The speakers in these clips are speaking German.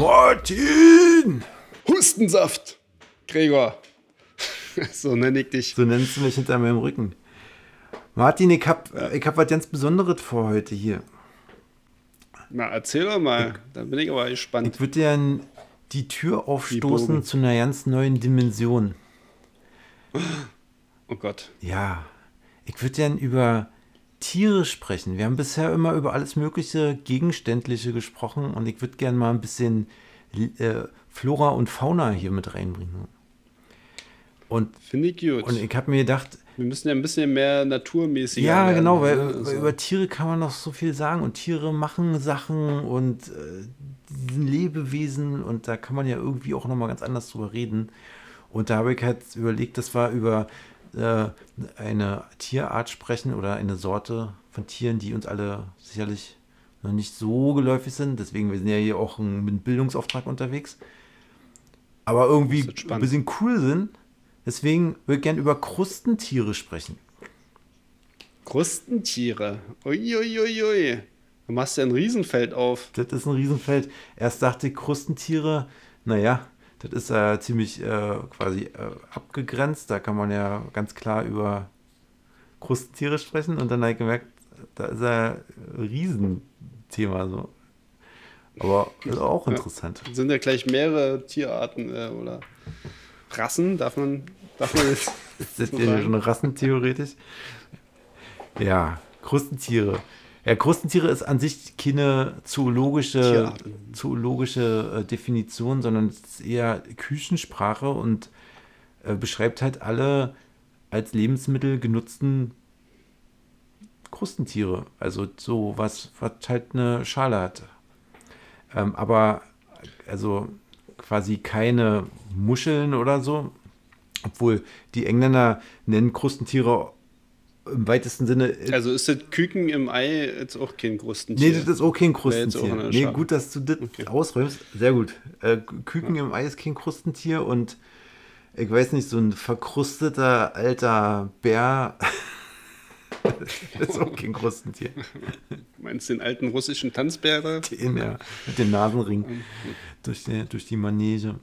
Martin! Hustensaft, Gregor. so nenne ich dich. So nennst du mich hinter meinem Rücken. Martin, ich hab, ich hab was ganz Besonderes vor heute hier. Na, erzähl doch mal. Da bin ich aber gespannt. Ich würde dir die Tür aufstoßen Bogen. zu einer ganz neuen Dimension. Oh Gott. Ja, ich würde gern über Tiere sprechen. Wir haben bisher immer über alles mögliche Gegenständliche gesprochen und ich würde gern mal ein bisschen äh, Flora und Fauna hier mit reinbringen. Und, Finde ich gut. und ich habe mir gedacht, Wir müssen ja ein bisschen mehr naturmäßig ja, genau, weil, ne? Also, über Tiere kann man noch so viel sagen und Tiere machen Sachen und äh, Lebewesen und da kann man ja irgendwie auch nochmal ganz anders drüber reden. Und da habe ich halt überlegt, dass wir über äh, eine Tierart sprechen oder eine Sorte von Tieren, die uns alle sicherlich noch nicht so geläufig sind. Deswegen, wir sind ja hier auch ein, mit einem Bildungsauftrag unterwegs. Aber irgendwie ein bisschen cool sind. Deswegen würde ich gerne über Krustentiere sprechen. Krustentiere. Uiuiuiui. Du machst ja ein Riesenfeld auf. Das ist ein Riesenfeld. Erst dachte ich, Krustentiere, naja, das ist ja ziemlich äh, quasi äh, abgegrenzt. Da kann man ja ganz klar über Krustentiere sprechen. Und dann habe ich gemerkt, da ist ja ein Riesenthema so. Aber ist auch interessant. Sind ja gleich mehrere Tierarten äh, oder Rassen. Darf man, darf man jetzt. Ist das so ja schon rassentheoretisch? Ja, Krustentiere. Ja, Krustentiere ist an sich keine zoologische, zoologische äh, Definition, sondern es ist eher Küchensprache und äh, beschreibt halt alle als Lebensmittel genutzten Krustentiere. Also so was, was halt eine Schale hat. Ähm, aber also quasi keine Muscheln oder so. Obwohl die Engländer nennen Krustentiere im weitesten Sinne. Also ist das Küken im Ei jetzt auch kein Krustentier? Nee, das ist auch kein auch Krustentier. eine Nee, gut, dass du das Okay. ausräumst. Sehr gut. Äh, Küken im Ei ist kein Krustentier und ich weiß nicht, so ein verkrusteter alter Bär ist auch kein Krustentier. Meinst du den alten russischen Tanzbär? Den, ja, mit dem Nasenring durch die, durch die Manege.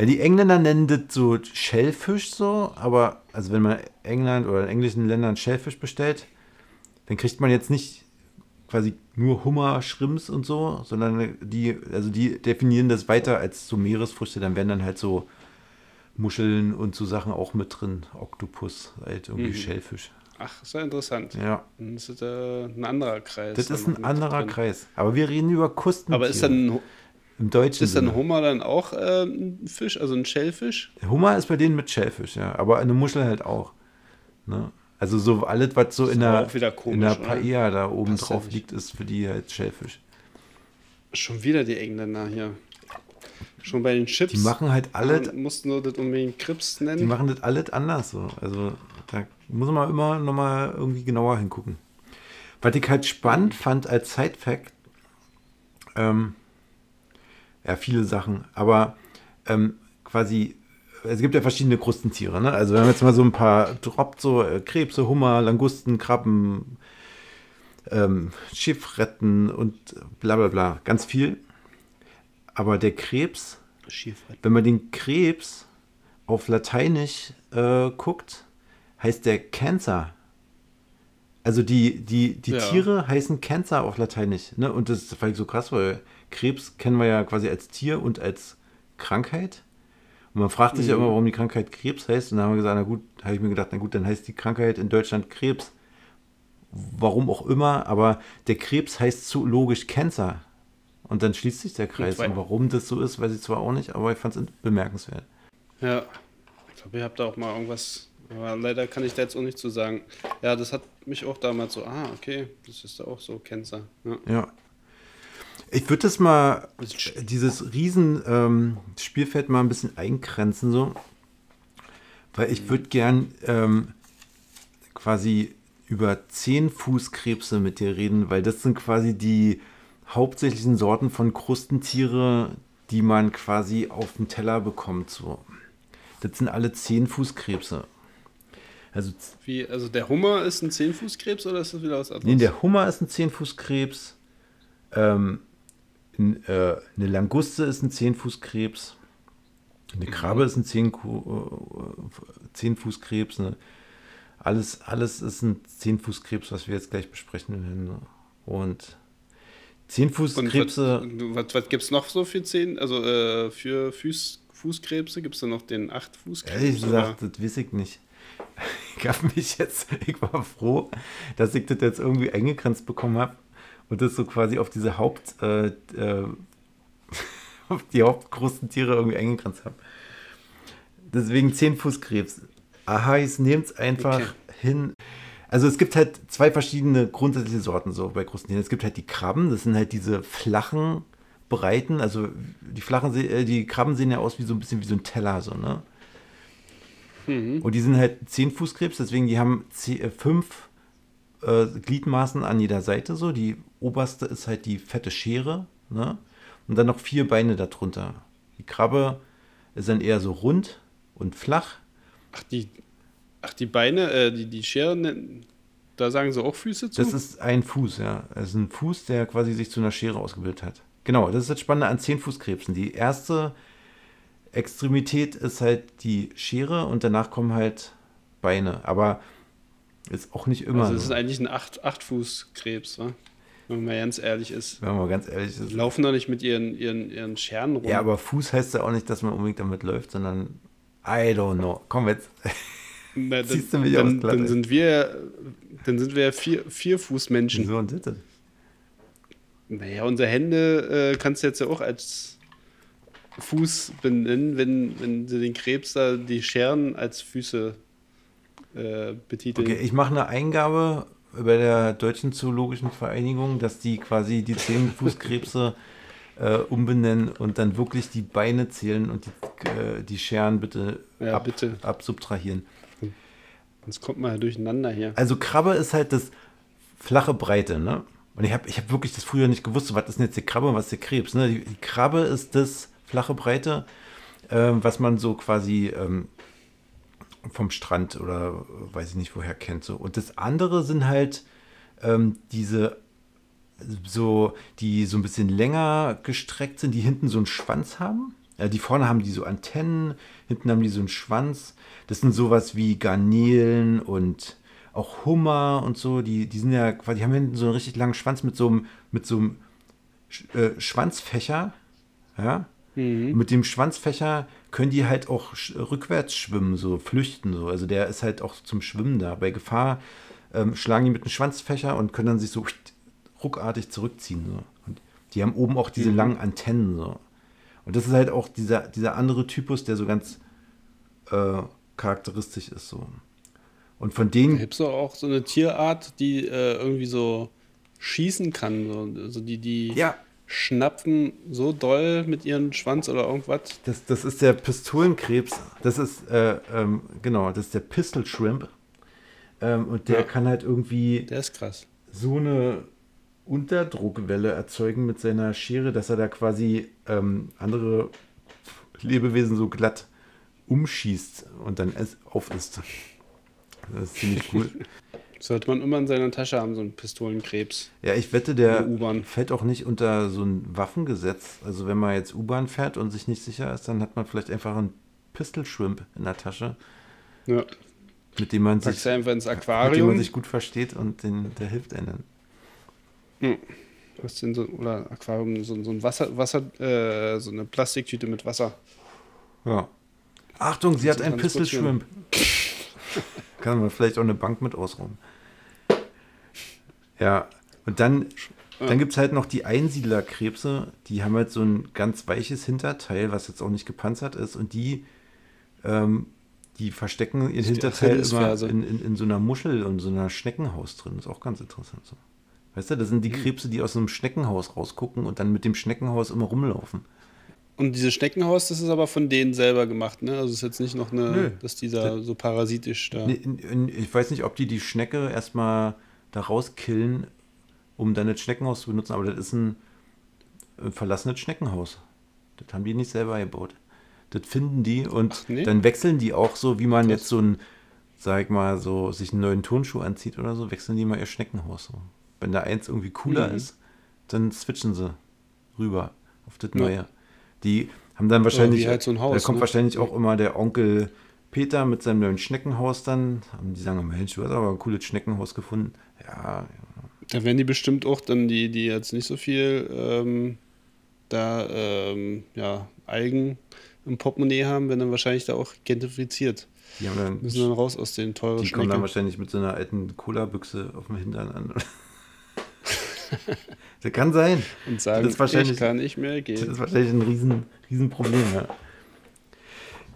Ja, die Engländer nennen das so Schellfisch so, aber also wenn man England oder in englischen Ländern Schellfisch bestellt, dann kriegt man jetzt nicht quasi nur Hummer, Shrimps und so, sondern die, also die definieren das weiter als so Meeresfrüchte, dann werden dann halt so Muscheln und so Sachen auch mit drin, Oktopus, halt irgendwie Schellfisch. Ach, ist ja interessant. Ja, Dann ist das äh, ein anderer Kreis. das da ist ein anderer drin. Kreis. Aber wir reden über Krustentiere. Aber ist dann, im deutschen ist dann. Hummer dann auch äh, ein Fisch, also ein Schellfisch? Hummer ist bei denen mit Schellfisch, ja. Aber eine Muschel halt auch. Ne? Also so alles, was so in der, wieder in komisch, der oder? Paella da oben Passt ja drauf nicht. liegt, ist für die halt Schellfisch. Schon wieder die Engländer hier. Schon bei den Chips. Die machen halt alles, äh, mussten nur das unbedingt Krips die nennen. machen das alles anders so. Also da muss man immer nochmal irgendwie genauer hingucken. Was ich halt spannend fand als Side-Fact, ähm, ja, viele Sachen, aber ähm, quasi, es gibt ja verschiedene Krustentiere, ne? Also wenn man jetzt mal so ein paar droppt, so äh, Krebse, Hummer, Langusten, Krabben, ähm, Schiffretten und bla bla bla, ganz viel. Aber der Krebs, wenn man den Krebs auf Lateinisch äh, guckt, heißt der Cancer. Also die, die, die Ja. Tiere heißen Cancer auf Lateinisch. Ne? Und das fand ich so krass, weil Krebs kennen wir ja quasi als Tier und als Krankheit. Und man fragt sich ja immer, warum die Krankheit Krebs heißt. Und dann haben wir gesagt, na gut, habe ich mir gedacht, na gut, dann heißt die Krankheit in Deutschland Krebs. Warum auch immer, aber der Krebs heißt zoologisch Cancer. Und dann schließt sich der Kreis. Und warum das so ist, weiß ich zwar auch nicht, aber ich fand es bemerkenswert. Ja. Ich glaube, ihr habt da auch mal irgendwas. Aber leider kann ich da jetzt auch nicht zu sagen. Ja, das hat mich auch damals so, ah, okay, das ist da auch so, Cancer. Ja. Ja. Ich würde das mal, dieses riesen ähm, Spielfeld mal ein bisschen eingrenzen, so. Weil ich würde gern ähm, quasi über Zehnfußkrebse mit dir reden, weil das sind quasi die hauptsächlichen Sorten von Krustentiere, die man quasi auf dem Teller bekommt. So. Das sind alle Zehnfußkrebse. Also Wie, also der Hummer ist ein Zehnfußkrebs oder ist das wieder was anderes? Nee, der Hummer ist ein Zehnfußkrebs. Ähm, äh, eine Languste ist ein Zehnfußkrebs. Eine Krabbe ist ein Zehn, Zehnfußkrebs. Ne? Alles, alles ist ein Zehnfußkrebs, was wir jetzt gleich besprechen werden. Und Zehnfußkrebse. Und was, was, was gibt es noch so für Zehn? Also äh, für Fuß, Fußkrebse gibt es da noch den Achtfußkrebs? Ehrlich gesagt, das weiß ich nicht. Ich mich jetzt, ich war froh, dass ich das jetzt irgendwie eingegrenzt bekommen habe und das so quasi auf diese Haupt, äh, äh, auf die Hauptkrustentiere irgendwie eingegrenzt habe. Deswegen Zehnfußkrebs. Ahais nehmt es einfach okay. hin. Also es gibt halt zwei verschiedene grundsätzliche Sorten so bei Krustentieren. Es gibt halt die Krabben, das sind halt diese flachen, breiten, also die flachen, äh, die Krabben sehen ja aus wie so ein bisschen wie so ein Teller, so, ne? Mhm. Und die sind halt Zehnfußkrebs, deswegen die haben zehn, äh, fünf äh, Gliedmaßen an jeder Seite so. Die oberste ist halt die fette Schere, ne? Und dann noch vier Beine darunter. Die Krabbe ist dann eher so rund und flach. Ach, die, ach, die Beine, äh, die, die Scheren, da sagen sie auch Füße zu? Das ist ein Fuß, ja. Es ist ein Fuß, der quasi sich zu einer Schere ausgebildet hat. Genau, das ist das Spannende an Zehnfußkrebsen. Die erste Extremität ist halt die Schere und danach kommen halt Beine. Aber ist auch nicht immer. Also, es ist eigentlich ein Acht, Achtfußkrebs, wa? wenn man mal ganz ehrlich ist. Wenn man mal ganz ehrlich ist. Die laufen doch nicht mit ihren, ihren, ihren Scheren rum. Ja, aber Fuß heißt ja auch nicht, dass man unbedingt damit läuft, sondern I don't know. Komm jetzt. Na, Siehst du mich dann, aus dann sind wir, dann sind wir vier, vier Fußmenschen. So und das. Naja, unsere Hände äh, kannst du jetzt ja auch als Fuß benennen, wenn, wenn sie den Krebs da die Scheren als Füße äh, betiteln. Okay, ich mache eine Eingabe bei der Deutschen Zoologischen Vereinigung, dass die quasi die zehn Fußkrebse äh, umbenennen und dann wirklich die Beine zählen und die, äh, die Scheren bitte, ja, ab, bitte absubtrahieren. Sonst kommt man ja durcheinander hier. Also Krabbe ist halt das flache Breite, ne? Und ich habe ich hab wirklich das früher nicht gewusst, was ist denn jetzt die Krabbe und was ist der Krebs. Ne? Die, die Krabbe ist das flache Breite, äh, was man so quasi ähm, vom Strand oder weiß ich nicht woher kennt. So. Und das andere sind halt ähm, diese so, die so ein bisschen länger gestreckt sind, die hinten so einen Schwanz haben. Ja, die vorne haben die so Antennen, hinten haben die so einen Schwanz. Das sind sowas wie Garnelen und auch Hummer und so. Die, die sind ja quasi, die haben hinten so einen richtig langen Schwanz mit so einem, mit so einem äh, Schwanzfächer. Ja. Mhm. Mit dem Schwanzfächer können die halt auch rückwärts schwimmen, so flüchten. So. Also der ist halt auch zum Schwimmen da. Bei Gefahr ähm, schlagen die mit dem Schwanzfächer und können dann sich so ruckartig zurückziehen. So. Und die haben oben auch diese mhm. langen Antennen. So. Und das ist halt auch dieser, dieser andere Typus, der so ganz äh, charakteristisch ist. So. Und von denen. Gibt es auch so eine Tierart, die äh, irgendwie so schießen kann. So, also die, die. Ja, schnapfen so doll mit ihrem Schwanz oder irgendwas. Das, das ist der Pistolenkrebs. Das ist, äh, ähm, genau, das ist der Pistol Shrimp. Ähm, und der ja. kann halt irgendwie. Der ist krass. So eine Unterdruckwelle erzeugen mit seiner Schere, dass er da quasi ähm, andere Lebewesen so glatt umschießt und dann auf ist. Das ist ziemlich cool. Sollte man immer in seiner Tasche haben, so einen Pistolenkrebs. Ja, ich wette, der fällt auch nicht unter so ein Waffengesetz. Also wenn man jetzt U-Bahn fährt und sich nicht sicher ist, dann hat man vielleicht einfach einen Pistol-Shrimp in der Tasche. Ja. Mit dem man sich einfach ins Aquarium. Mit dem man sich gut versteht und den, der hilft einem. Hm. Was denn so, oder Aquarium, so, so ein Wasser, Wasser, äh, so eine Plastiktüte mit Wasser. Ja. Achtung, sie hat einen Pistol-Shrimp. Kann man vielleicht auch eine Bank mit ausräumen. Ja, und dann, dann gibt es halt noch die Einsiedlerkrebse, die haben halt so ein ganz weiches Hinterteil, was jetzt auch nicht gepanzert ist, und die, ähm, die verstecken ihr Hinterteil immer in, in, in, so einer Muschel und so einer Schneckenhaus drin. Das ist auch ganz interessant so. Weißt du, das sind die hm. Krebse, die aus einem Schneckenhaus rausgucken und dann mit dem Schneckenhaus immer rumlaufen. Und dieses Schneckenhaus, das ist aber von denen selber gemacht, ne? Also ist jetzt nicht noch eine, Nö. dass dieser so parasitisch da. Ich weiß nicht, ob die die Schnecke erstmal da rauskillen, um dann das Schneckenhaus zu benutzen, aber das ist ein verlassenes Schneckenhaus. Das haben die nicht selber gebaut. Das finden die und nee? dann wechseln die auch so, wie man Krass. jetzt so ein, sag ich mal, so sich einen neuen Turnschuh anzieht oder so, wechseln die mal ihr Schneckenhaus so. Wenn da eins irgendwie cooler mhm. ist, dann switchen sie rüber auf das Neue. Die haben dann wahrscheinlich, halt so Haus, da kommt ne? wahrscheinlich auch immer der Onkel Peter mit seinem neuen Schneckenhaus dann. Und die sagen, Mensch, du hast aber ein cooles Schneckenhaus gefunden. Ja, Da werden die bestimmt auch dann, die, die jetzt nicht so viel ähm, da ähm, ja, Algen im Portemonnaie haben, werden dann wahrscheinlich da auch gentrifiziert. die haben dann, Müssen dann raus aus den teuren die kommen dann wahrscheinlich mit so einer alten Cola-Büchse auf dem Hintern an. das kann sein. Und sagen, Das ist wahrscheinlich- ich kann nicht mehr Das gehen. ist wahrscheinlich ein riesen, riesen Problem, ja.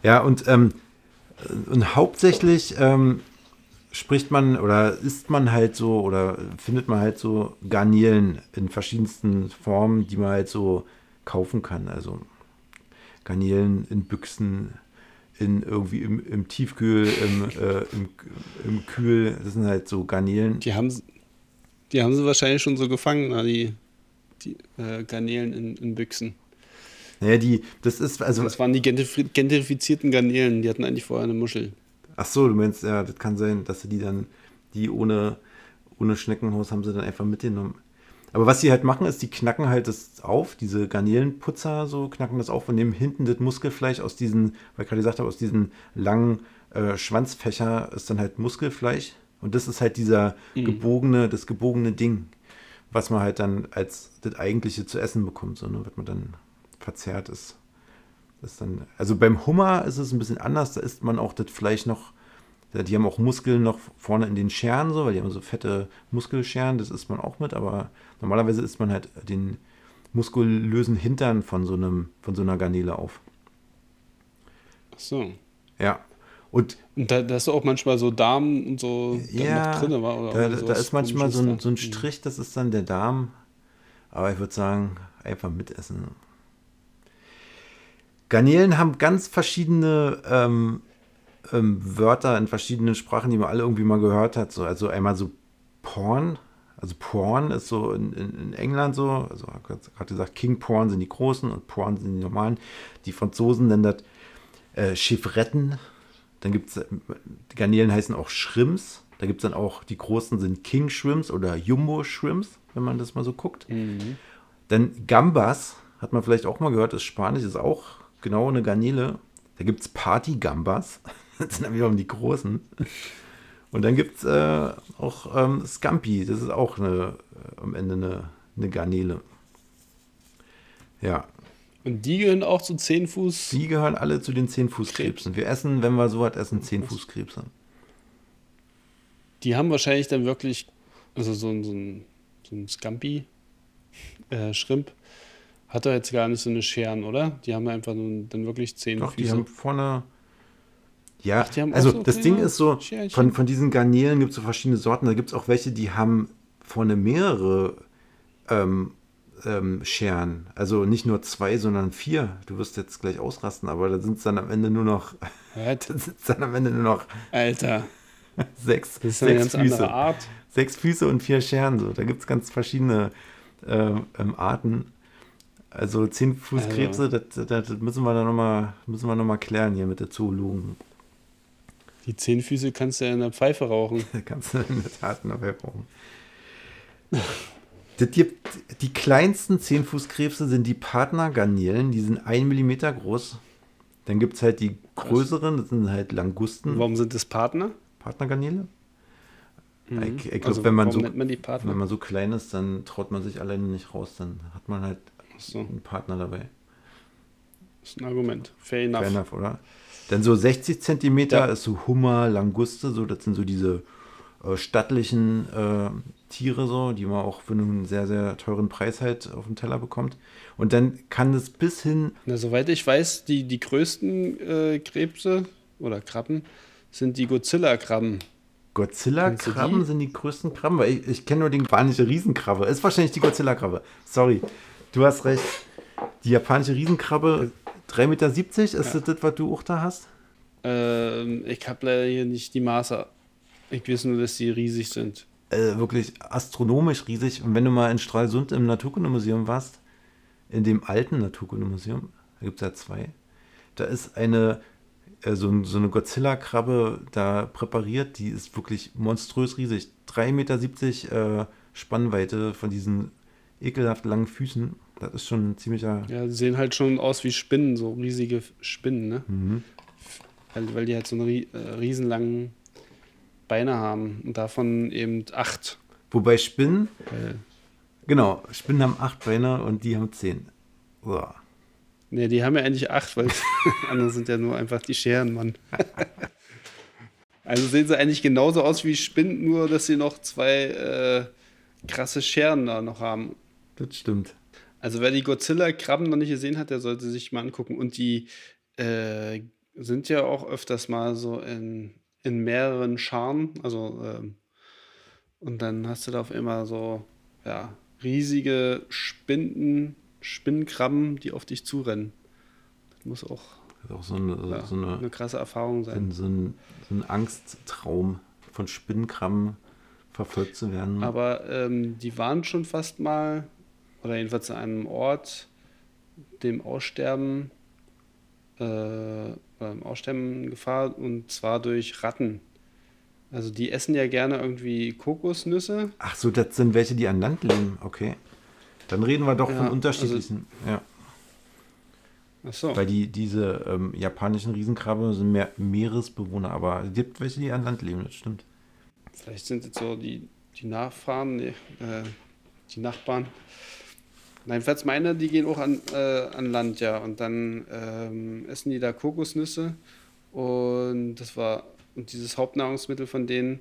Ja, und, ähm, und hauptsächlich ähm, spricht man oder isst man halt so oder findet man halt so Garnelen in verschiedensten Formen, die man halt so kaufen kann. Also Garnelen in Büchsen, in irgendwie im, im Tiefkühl, im, äh, im, im Kühl. Das sind halt so Garnelen. Die haben, die haben sie wahrscheinlich schon so gefangen, die, die äh, Garnelen in, in Büchsen. Naja, die, das ist, also Das waren die gentrifi- gentrifizierten Garnelen, die hatten eigentlich vorher eine Muschel. Ach so, du meinst, ja, das kann sein, dass sie die dann, die ohne, ohne Schneckenhaus haben sie dann einfach mitgenommen. Aber was sie halt machen, ist, die knacken halt das auf, diese Garnelenputzer so, knacken das auf und nehmen hinten das Muskelfleisch aus diesen, weil ich gerade gesagt habe, aus diesen langen äh, Schwanzfächer ist dann halt Muskelfleisch. Und das ist halt dieser gebogene, das gebogene Ding, was man halt dann als das eigentliche zu essen bekommt, so, ne, was man dann verzehrt ist. Das dann, also beim Hummer ist es ein bisschen anders, da isst man auch das Fleisch noch, die haben auch Muskeln noch vorne in den Scheren, so, weil die haben so fette Muskelscheren, das isst man auch mit, aber normalerweise isst man halt den muskulösen Hintern von so einem, von so einer Garnele auf. Ach so. Ja. Und da, da ist auch manchmal so Darm und so ja, noch drin war. Oder da, da ist manchmal so ein, so ein da. Strich, das ist dann der Darm. Aber ich würde sagen, einfach mitessen. Garnelen haben ganz verschiedene ähm, ähm, Wörter in verschiedenen Sprachen, die man alle irgendwie mal gehört hat. So, also einmal so Porn. Also Porn ist so in, in, in England so. Also gerade gesagt, King Porn sind die großen und Porn sind die normalen. Die Franzosen nennen das äh, Chiffretten. Dann gibt es, die Garnelen heißen auch Shrimps. Da gibt es dann auch, die großen sind King Shrimps oder Jumbo Shrimps, wenn man das mal so guckt. Mhm. Dann Gambas, hat man vielleicht auch mal gehört, ist Spanisch, ist auch genau eine Garnele. Da gibt es Party Gambas. Das sind dann wiederum die großen. Und dann gibt es äh, auch ähm, Scampi, das ist auch eine, äh, am Ende eine, eine Garnele. Ja, Und die gehören auch zu 10 Fuß. die gehören alle zu den Zehnfußkrebsen. Wir essen, wenn wir so was essen, Zehnfußkrebse. Die haben wahrscheinlich dann wirklich, also so ein, so ein, so ein Scampi, äh, hat er jetzt gar nicht so eine Scheren, oder? Die haben einfach nun, dann wirklich 10 Doch, die Füße. haben vorne. Ja, Ach, die also so das Ding ist so, Scherchen? von, von diesen Garnelen gibt es so verschiedene Sorten. Da gibt es auch welche, die haben vorne mehrere ähm, ähm, Scheren. Also nicht nur zwei, sondern vier. Du wirst jetzt gleich ausrasten, aber da sind es dann am Ende nur noch, Was? da sind dann am Ende nur noch Alter, sechs, das ist eine sechs ganz Füße. andere Art. Sechs Füße und vier Scheren. So. Da gibt es ganz verschiedene ähm, ähm, Arten. Also zehn Fußkrebse, das, das, das müssen wir dann nochmal noch mal klären hier mit der Zoologen. Die 10 Füße kannst du ja in der Pfeife rauchen. Da kannst du in der Tat noch mehr brauchen. Das gibt, die kleinsten Zehnfußkrebse sind die Partnergarnelen, die sind 1 mm groß. Dann gibt es halt die größeren, das sind halt Langusten. Warum sind das Partner? Partnergarnele? Mhm. Ich, ich glaube, Also, wenn, man so, man wenn man so klein ist, dann traut man sich alleine nicht raus. Dann hat man halt so, einen Partner dabei. das ist ein Argument. Fair enough. Fair enough, oder? Dann so 60 Zentimeter Ja. ist so Hummer, Languste, so das sind so diese äh, stattlichen äh, Tiere so, die man auch für einen sehr, sehr teuren Preis halt auf dem Teller bekommt. Und dann kann es bis hin, Na, soweit ich weiß, die, die größten äh, Krebse oder Krabben sind die Godzilla-Krabben. Godzilla-Krabben sind die größten Krabben, weil ich, ich kenne nur den japanische Riesenkrabbe. Ist wahrscheinlich die Godzilla-Krabbe. Sorry, du hast recht. Die japanische Riesenkrabbe, 3,70 Meter, ist das das, was du auch da hast? Ähm, ich habe leider hier nicht die Maße. Ich weiß nur, dass die riesig sind. Äh, wirklich astronomisch riesig. Und wenn du mal in Stralsund im Naturkundemuseum warst, in dem alten Naturkundemuseum, da gibt es ja zwei, da ist eine, äh, so, so eine Godzilla-Krabbe da präpariert, die ist wirklich monströs riesig. 3,70 Meter äh, Spannweite von diesen ekelhaft langen Füßen. Das ist schon ein ziemlicher. Ja, die sehen halt schon aus wie Spinnen, so riesige Spinnen, ne? Mhm. Weil, weil die halt so eine rie- äh, riesenlangen Beine haben und davon eben acht. Wobei Spinnen, Weil, genau, Spinnen haben acht Beine und die haben zehn. Uah. ne, die haben ja eigentlich acht, weil andere sind ja nur einfach die Scheren, Mann. also sehen sie eigentlich genauso aus wie Spinnen, nur dass sie noch zwei äh, krasse Scheren da noch haben. Das stimmt. Also wer die Godzilla-Krabben noch nicht gesehen hat, der sollte sich mal angucken. Und die äh, sind ja auch öfters mal so in, in mehreren Scharen. Also ähm, und dann hast du da auf einmal so ja, riesige Spinnen, Spinnenkrabben, die auf dich zurennen. Das muss auch Das auch so eine, ja, so eine eine krasse Erfahrung sein. so ein, so ein Angsttraum von Spinnenkrabben verfolgt zu werden. Aber ähm, die waren schon fast mal, oder jedenfalls an einem Ort, dem Aussterben, äh, beim Aussterben in Gefahr, und zwar durch Ratten. Also die essen ja gerne irgendwie Kokosnüsse. Ach so, das sind welche, die an Land leben. Okay. Dann reden wir doch Ja, von also- unterschiedlichen. ja. Ach so. Weil die, diese ähm, japanischen Riesenkrabbe sind mehr Meeresbewohner, aber es gibt welche, die an Land leben, das stimmt. Vielleicht sind jetzt so die, die Nachfahren, nee, äh, die Nachbarn. Nein, falls meine, die gehen auch an, äh, an Land, ja. Und dann ähm, essen die da Kokosnüsse. Und das war und dieses Hauptnahrungsmittel von denen.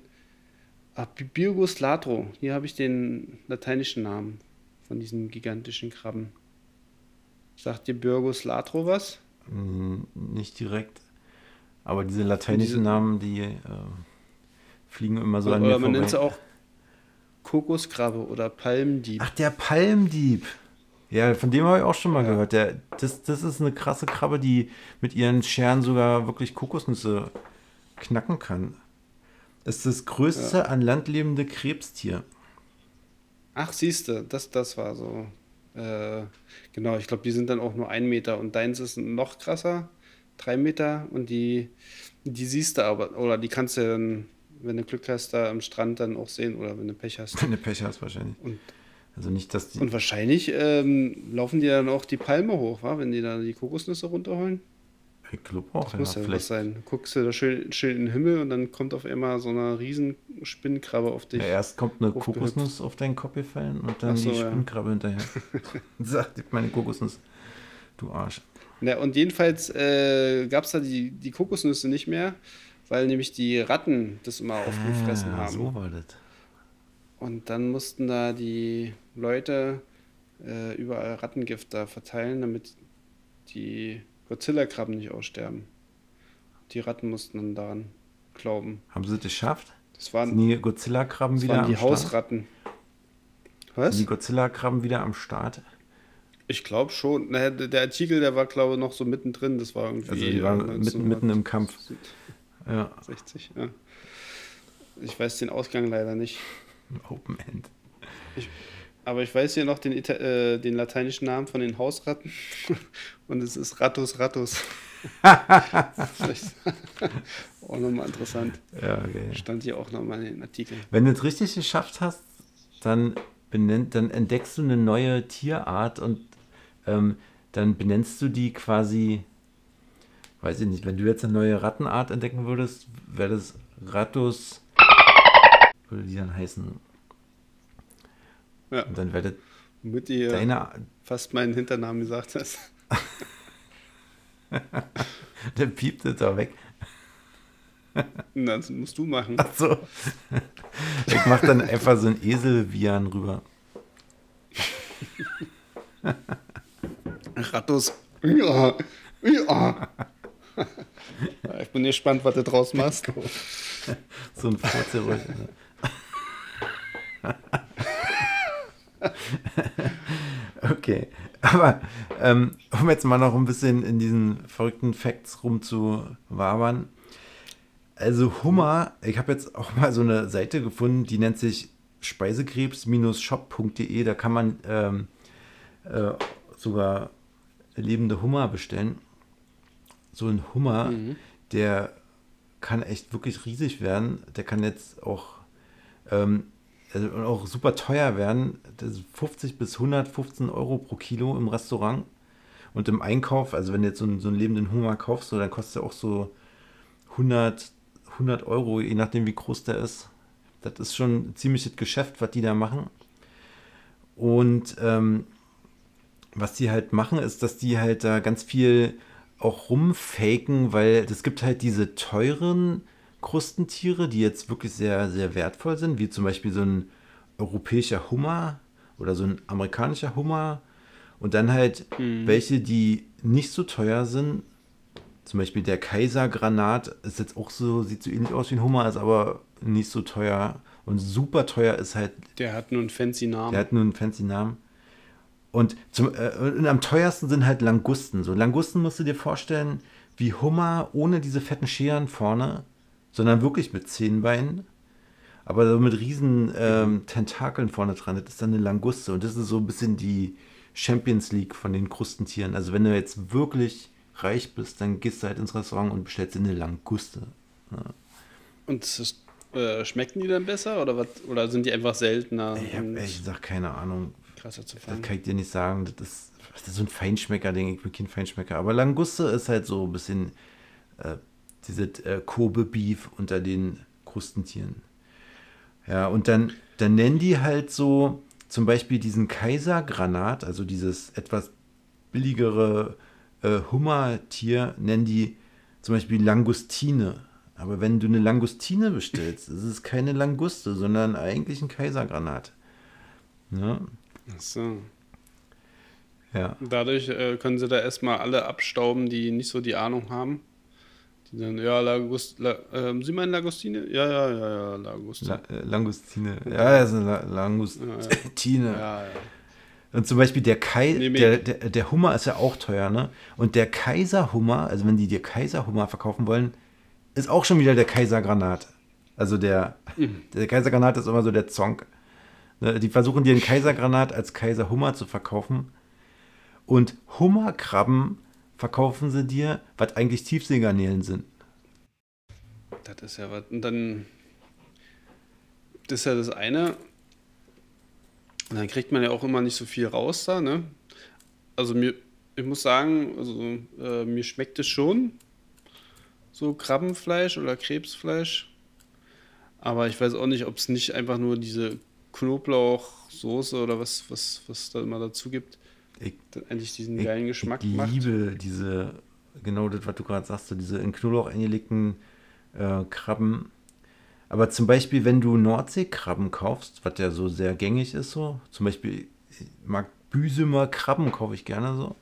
Ah, Birgus latro. Hier habe ich den lateinischen Namen von diesen gigantischen Krabben. Sagt dir Birgus latro was? Hm, Nicht direkt. Aber diese lateinischen Diese- Namen, die äh, fliegen immer so an oder mir man nennt sie vorbei. auch Kokoskrabbe oder Palmdieb. Ach, der Palmdieb. Ja, von dem habe ich auch schon mal Ja. gehört. Der, das, das ist eine krasse Krabbe, die mit ihren Scheren sogar wirklich Kokosnüsse knacken kann. Das ist das größte an Land lebende Krebstier. Ach, siehste, das, das war so. Äh, genau, ich glaube, die sind dann auch nur ein Meter und deins ist noch krasser, drei Meter und die, die siehst du aber, oder die kannst du dann, wenn du Glück hast, da am Strand dann auch sehen oder wenn du Pech hast. Wenn du Pech hast wahrscheinlich. Und, Also nicht, dass die. und wahrscheinlich ähm, laufen die dann auch die Palme hoch, wa? wenn die da die Kokosnüsse runterholen. ich glaube auch, ja, Muss ja was vielleicht. sein. Guckst du da schön, schön in den Himmel und dann kommt auf einmal so eine riesen Spinnenkrabbe auf dich. Ja, erst kommt eine. Kokosnuss auf deinen Kopf gefallen und dann so, die ja. Spinnkrabbe hinterher. Sagt meine Kokosnuss. Du Arsch. Ja, und jedenfalls äh, gab es da die, die Kokosnüsse nicht mehr, weil nämlich die Ratten das immer aufgefressen Ah, haben. So war das. Und dann mussten da die Leute äh, überall Rattengift da verteilen, damit die Godzilla-Krabben nicht aussterben. Die Ratten mussten dann daran glauben. Haben sie das geschafft? Das Sind waren, die Godzilla-Krabben wieder waren die am Start? Hausratten. Was? Sind die Godzilla-Krabben wieder am Start? Ich glaube schon. Naja, der Artikel, der war, glaube ich, noch so mittendrin. Das war irgendwie. Also die waren mitten, mitten im Kampf. 1960, Ja, ja. Ich weiß den Ausgang leider nicht. Open End. Aber ich weiß hier noch den, Ita äh, den lateinischen Namen von den Hausratten. Und es ist Rattus Rattus. Auch nochmal interessant. Ja, okay. Stand hier auch nochmal in den Artikeln. Wenn du es richtig geschafft hast, dann, benennt, dann entdeckst du eine neue Tierart und ähm, dann benennst du die quasi, weiß ich nicht, wenn du jetzt eine neue Rattenart entdecken würdest, wäre das Rattus, würde die dann heißen. Ja, Und dann das womit ihr deine, fast meinen Hinternamen gesagt hast. dann piept es da weg. Das musst du machen. Ach so. Ich mach dann einfach so ein Esel-Vian rüber. Rattus. Ja, ja. Ich bin gespannt, was du draus machst. So ein Furzeruhig. okay, aber ähm, um jetzt mal noch ein bisschen in diesen verrückten Facts rumzuwabern. Also Hummer, ich habe jetzt auch mal so eine Seite gefunden, die nennt sich speisekrebs-shop.de. Da kann man ähm, äh, sogar lebende Hummer bestellen. So ein Hummer, der kann echt wirklich riesig werden. Der kann jetzt auch, ähm, also auch super teuer werden. Das ist 50 bis 115 Euro pro Kilo im Restaurant. Und im Einkauf, also wenn du jetzt so einen, so einen lebenden Hummer kaufst, so, dann kostet er auch so 100, 100 Euro, je nachdem wie groß der ist. Das ist schon ein ziemliches Geschäft, was die da machen. Und ähm, was die halt machen, ist, dass die halt da ganz viel auch rumfaken, weil es gibt halt diese teuren Krustentiere, die jetzt wirklich sehr, sehr wertvoll sind, wie zum Beispiel so ein europäischer Hummer oder so ein amerikanischer Hummer. Und dann halt mhm. welche, die nicht so teuer sind. Zum Beispiel der Kaisergranat ist jetzt auch so, sieht so ähnlich aus wie ein Hummer, ist aber nicht so teuer. Und super teuer ist halt. Der hat nur einen fancy Namen. Der hat nur einen fancy Namen. Und, zum, äh, und am teuersten sind halt Langusten. So Langusten musst du dir vorstellen, wie Hummer ohne diese fetten Scheren vorne, sondern wirklich mit zehn Beinen, aber so mit riesen ähm, Tentakeln vorne dran. Das ist dann eine Languste. Und das ist so ein bisschen die Champions League von den Krustentieren. Also wenn du jetzt wirklich reich bist, dann gehst du halt ins Restaurant und bestellst eine Languste. Ja. Und äh, schmecken die dann besser oder was? Oder sind die einfach seltener? Ich habe ehrlich gesagt keine Ahnung krasser zu fangen. Das kann ich dir nicht sagen. Das ist, das ist so ein Feinschmecker-Ding. Ich bin kein Feinschmecker. Aber Languste ist halt so ein bisschen äh, diese äh, Kobe-Beef unter den Krustentieren. Ja, und dann, dann nennen die halt so zum Beispiel diesen Kaisergranat, also dieses etwas billigere äh, Hummertier, nennen die zum Beispiel Langustine. Aber wenn du eine Langustine bestellst, ist es keine Languste, sondern eigentlich ein Kaisergranat. Ja? Ach so. Ja. Dadurch äh, können sie da erstmal alle abstauben, die nicht so die Ahnung haben. Die dann, ja, Lagust, La, äh, Sie meinen Lagostine? Ja, ja, ja, ja, Lagostine. La, äh, Langustine. Ja, das ist eine La Langustine. Ja, ja. Und zum Beispiel der, Kai, nee, der, der, der, Hummer ist ja auch teuer, ne? Und der Kaiserhummer, also wenn die dir Kaiserhummer verkaufen wollen, ist auch schon wieder der Kaisergranat. Also der, mhm. der Kaisergranat ist immer so der Zonk. Ne, die versuchen dir einen Kaisergranat als Kaiserhummer zu verkaufen. Und Hummerkrabben verkaufen sie dir, was eigentlich Tiefseegarnelen sind. Das ist ja was. Und dann. Das ist ja das eine. Und dann kriegt man ja auch immer nicht so viel raus da, ne? Also mir, ich muss sagen, also äh, mir schmeckt es schon. So Krabbenfleisch oder Krebsfleisch. Aber ich weiß auch nicht, ob es nicht einfach nur diese Knoblauchsoße oder was, was, was da immer dazu gibt, ich, endlich diesen ich, geilen Geschmack ich macht. Ich liebe diese, genau das, was du gerade sagst, so diese in Knoblauch eingelegten äh, Krabben. Aber zum Beispiel, wenn du Nordseekrabben kaufst, was ja so sehr gängig ist, so, zum Beispiel, ich mag Büsumer Krabben, kaufe ich gerne so.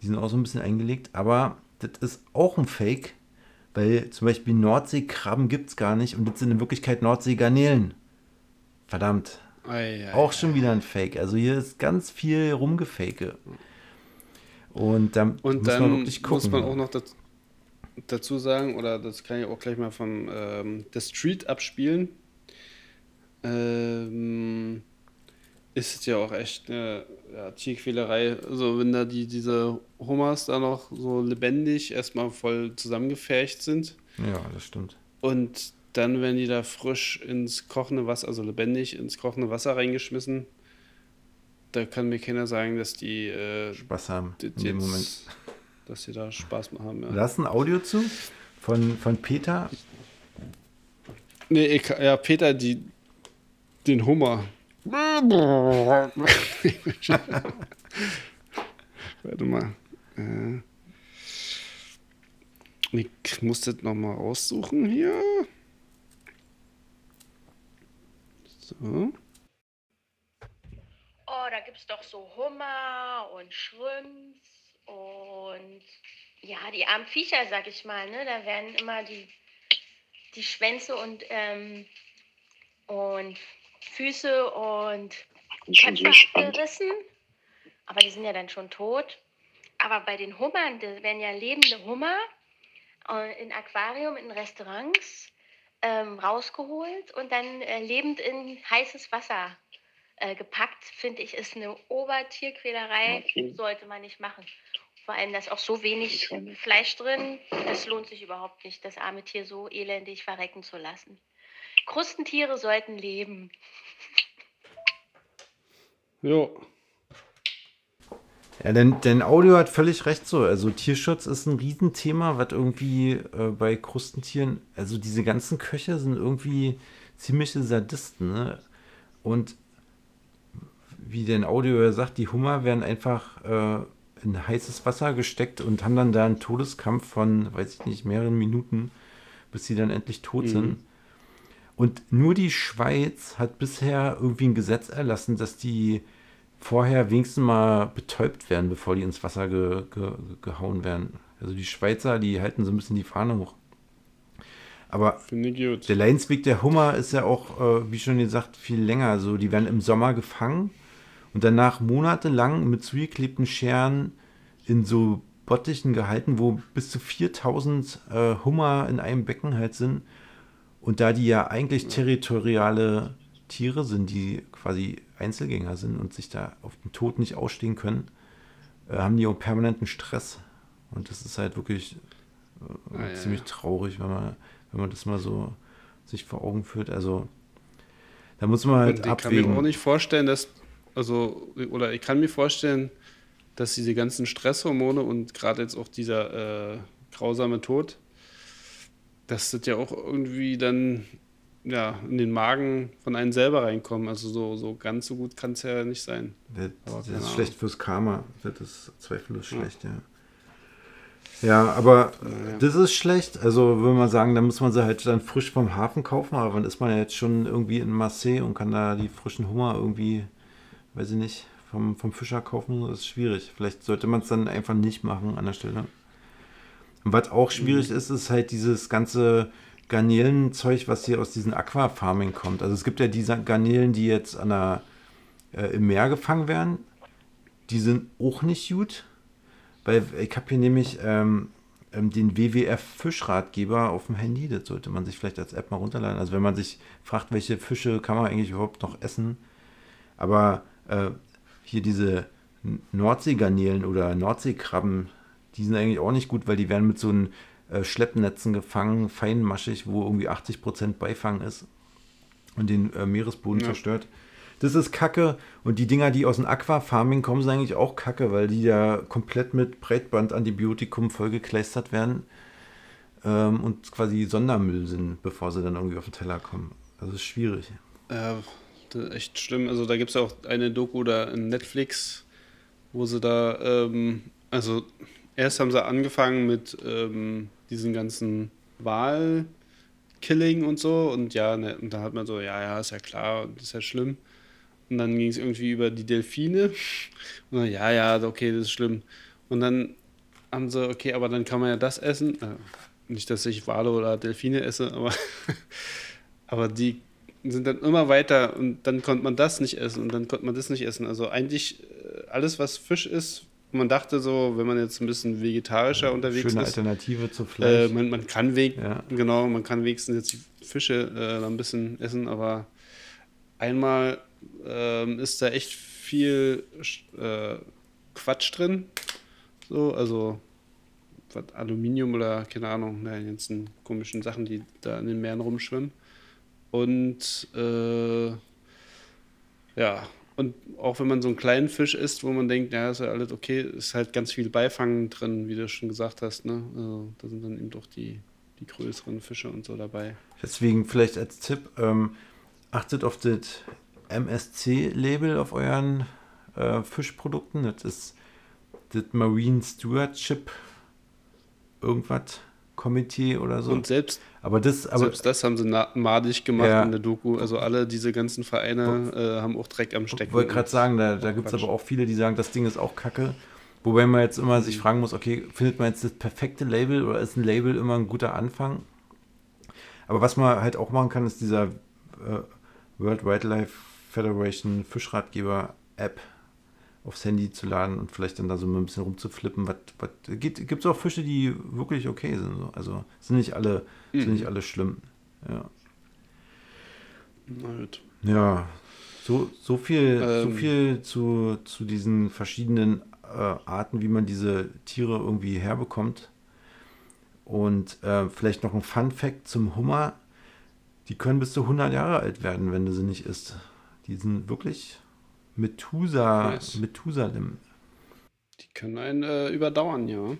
Die sind auch so ein bisschen eingelegt, aber das ist auch ein Fake, weil zum Beispiel Nordseekrabben gibt es gar nicht und das sind in Wirklichkeit Nordseegarnelen. Verdammt. Ei, ei, auch schon wieder ein Fake. Also hier ist ganz viel rumgefake. Und, dann und muss dann man wirklich gucken. muss man auch noch dazu, dazu sagen, oder das kann ich auch gleich mal von ähm, The Street abspielen. Ähm, ist es ja auch echt eine ja, Tierquälerei. Also wenn da die, diese Hummers da noch so lebendig erstmal voll zusammengefärcht sind. Ja, das stimmt. Und dann werden die da frisch ins kochende Wasser, also lebendig ins kochende Wasser reingeschmissen. Da kann mir keiner sagen, dass die äh, Spaß haben in dem Moment. Dass sie da Spaß haben. Ja. Da hast ein Audio zu von, von Peter. Nee, ich, ja, Peter, die, den Hummer. Warte mal. Äh, ich muss das nochmal raussuchen hier. So. Oh, da gibt es doch so Hummer und Schrimps und ja, die armen Viecher, sag ich mal, ne? Da werden immer die, die Schwänze und, ähm, und Füße und Köpfe abgerissen. Aber die sind ja dann schon tot. Aber bei den Hummern, das werden ja lebende Hummer äh, in Aquarium, in Restaurants ähm, rausgeholt und dann äh, lebend in heißes Wasser äh, gepackt, finde ich, ist eine Obertierquälerei, okay. sollte man nicht machen. Vor allem, da ist auch so wenig Fleisch drin, das lohnt sich überhaupt nicht, das arme Tier so elendig verrecken zu lassen. Krustentiere sollten leben. Jo. Ja, denn, denn Audio hat völlig recht so. Also Tierschutz ist ein Riesenthema, was irgendwie äh, bei Krustentieren, also diese ganzen Köche sind irgendwie ziemliche Sadisten, ne? Und wie denn Audio sagt, die Hummer werden einfach äh, in heißes Wasser gesteckt und haben dann da einen Todeskampf von, weiß ich nicht, mehreren Minuten, bis sie dann endlich tot Mhm. sind. Und nur die Schweiz hat bisher irgendwie ein Gesetz erlassen, dass die vorher wenigstens mal betäubt werden, bevor die ins Wasser ge, ge, gehauen werden. Also die Schweizer, die halten so ein bisschen die Fahne hoch. Aber der Leidensweg der Hummer ist ja auch, äh, wie schon gesagt, viel länger. Also die werden im Sommer gefangen und danach monatelang mit zugeklebten Scheren in so Bottichen gehalten, wo bis zu 4000 äh, Hummer in einem Becken halt sind. Und da die ja eigentlich territoriale Tiere sind, die quasi Einzelgänger sind und sich da auf den Tod nicht ausstehen können, äh, haben die auch permanenten Stress. Und das ist halt wirklich äh, Ah, ziemlich ja. traurig, wenn man, wenn man das mal so sich vor Augen führt. Also da muss man halt Und ich kann mir abwägen. auch nicht vorstellen, dass, also, oder ich kann mir vorstellen, dass diese ganzen Stresshormone und gerade jetzt auch dieser äh, grausame Tod, dass das ja auch irgendwie dann ja, in den Magen von einem selber reinkommen. Also so, so ganz so gut kann es ja nicht sein. Das, das ist Ahnung. schlecht fürs Karma. Das ist zweifellos schlecht, ja. Ja, aber Naja. das ist schlecht. Also würde man sagen, da muss man sie halt dann frisch vom Hafen kaufen. Aber wann ist man jetzt schon irgendwie in Marseille und kann da die frischen Hummer irgendwie, weiß ich nicht, vom, vom Fischer kaufen? Das ist schwierig. Vielleicht sollte man es dann einfach nicht machen an der Stelle. Und was auch schwierig ist, ist halt dieses ganze Garnelenzeug, was hier aus diesem Aquafarming kommt. Also es gibt ja diese Garnelen, die jetzt an der, äh, im Meer gefangen werden. Die sind auch nicht gut. Weil ich habe hier nämlich ähm, ähm, den WWF Fischratgeber auf dem Handy. Das sollte man sich vielleicht als App mal runterladen. Also wenn man sich fragt, welche Fische kann man eigentlich überhaupt noch essen. Aber äh, hier diese Nordseegarnelen oder Nordseekrabben, die sind eigentlich auch nicht gut, weil die werden mit so einem äh, Schleppnetzen gefangen, feinmaschig, wo irgendwie 80% Beifang ist und den äh, Meeresboden Ja. zerstört. Das ist Kacke. Und die Dinger, die aus dem Aquafarming kommen, sind eigentlich auch Kacke, weil die ja komplett mit Breitbandantibiotikum vollgekleistert werden ähm, und quasi Sondermüll sind, bevor sie dann irgendwie auf den Teller kommen. Also ist schwierig. Ja, das ist echt schlimm. Also da gibt es auch eine Doku da in Netflix, wo sie da, ähm, also erst haben sie angefangen mit ähm, diesen ganzen Wahl-Killing und so und ja, ne, und da hat man so, ja, ja, ist ja klar, und ist ja schlimm. Und dann ging es irgendwie über die Delfine und dann, ja, ja, okay, das ist schlimm. Und dann haben sie, okay, aber dann kann man ja das essen. Äh, nicht, dass ich Wale oder Delfine esse, aber, aber die sind dann immer weiter und dann konnte man das nicht essen und dann konnte man das nicht essen. Also eigentlich äh, alles, was Fisch ist, man dachte so, wenn man jetzt ein bisschen vegetarischer unterwegs Schöne ist, Alternative zu äh, Fleisch. man, man kann weg, Ja. genau, man kann wenigstens jetzt die Fische äh, ein bisschen essen, aber einmal ähm, ist da echt viel äh, Quatsch drin. So, also was, Aluminium oder keine Ahnung, ne, die ganzen komischen Sachen, die da in den Meeren rumschwimmen. Und äh, ja, und auch wenn man so einen kleinen Fisch isst, wo man denkt, ja, ist ja alles okay, ist halt ganz viel Beifang drin, wie du schon gesagt hast, ne? Also, da sind dann eben doch die, die größeren Fische und so dabei. Deswegen vielleicht als Tipp, ähm, achtet auf das MSC-Label auf euren äh, Fischprodukten. Das ist das Marine Stewardship irgendwas Komitee oder so. Und selbst, aber das, aber selbst das haben sie madig gemacht Ja. in der Doku. Also alle diese ganzen Vereine äh, haben auch Dreck am ich Stecken. wollte gerade sagen, da, da gibt es aber auch viele, die sagen, das Ding ist auch kacke. Wobei man jetzt immer Mhm. sich fragen muss, okay, findet man jetzt das perfekte Label oder ist ein Label immer ein guter Anfang? Aber was man halt auch machen kann, ist dieser äh, World Wildlife Federation Fischratgeber App aufs Handy zu laden und vielleicht dann da so ein bisschen rumzuflippen. Was, was, gibt es auch Fische, die wirklich okay sind. So. Also sind nicht alle, sind Mhm. nicht alle schlimm. Ja. Ja, so, so viel, so Ähm. viel zu, zu diesen verschiedenen äh, Arten, wie man diese Tiere irgendwie herbekommt. Und äh, vielleicht noch ein Fun Fact zum Hummer. Die können bis zu 100 Jahre alt werden, wenn du sie nicht isst. Die sind wirklich Methusa, Nice. Methusalem. Die können einen äh, überdauern, ja.